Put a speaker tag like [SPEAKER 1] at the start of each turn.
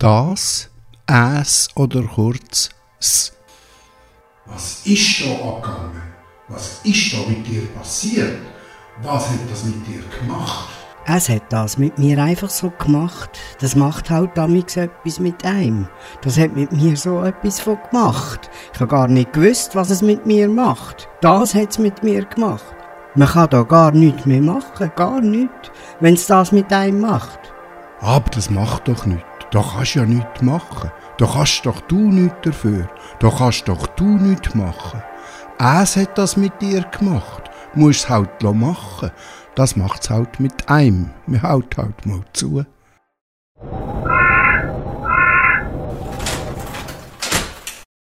[SPEAKER 1] Das, es oder kurz s.
[SPEAKER 2] Was ist da angegangen? Was ist da mit dir passiert? Was hat das mit dir gemacht?
[SPEAKER 3] Es hat das mit mir einfach so gemacht. Das macht halt damals etwas mit einem. Das hat mit mir so etwas von gemacht. Ich habe gar nicht gewusst, was es mit mir macht. Das hat es mit mir gemacht. Man kann da gar nichts mehr machen, gar nichts, wenn es das mit einem macht.
[SPEAKER 1] Aber das macht doch nichts. Da kannst ja nichts machen. Da kannst doch du nichts dafür. Da kannst doch du nichts machen. Es hat das mit dir gemacht. Du musst es halt machen. Das macht's halt mit einem. Wir haut halt mal zu.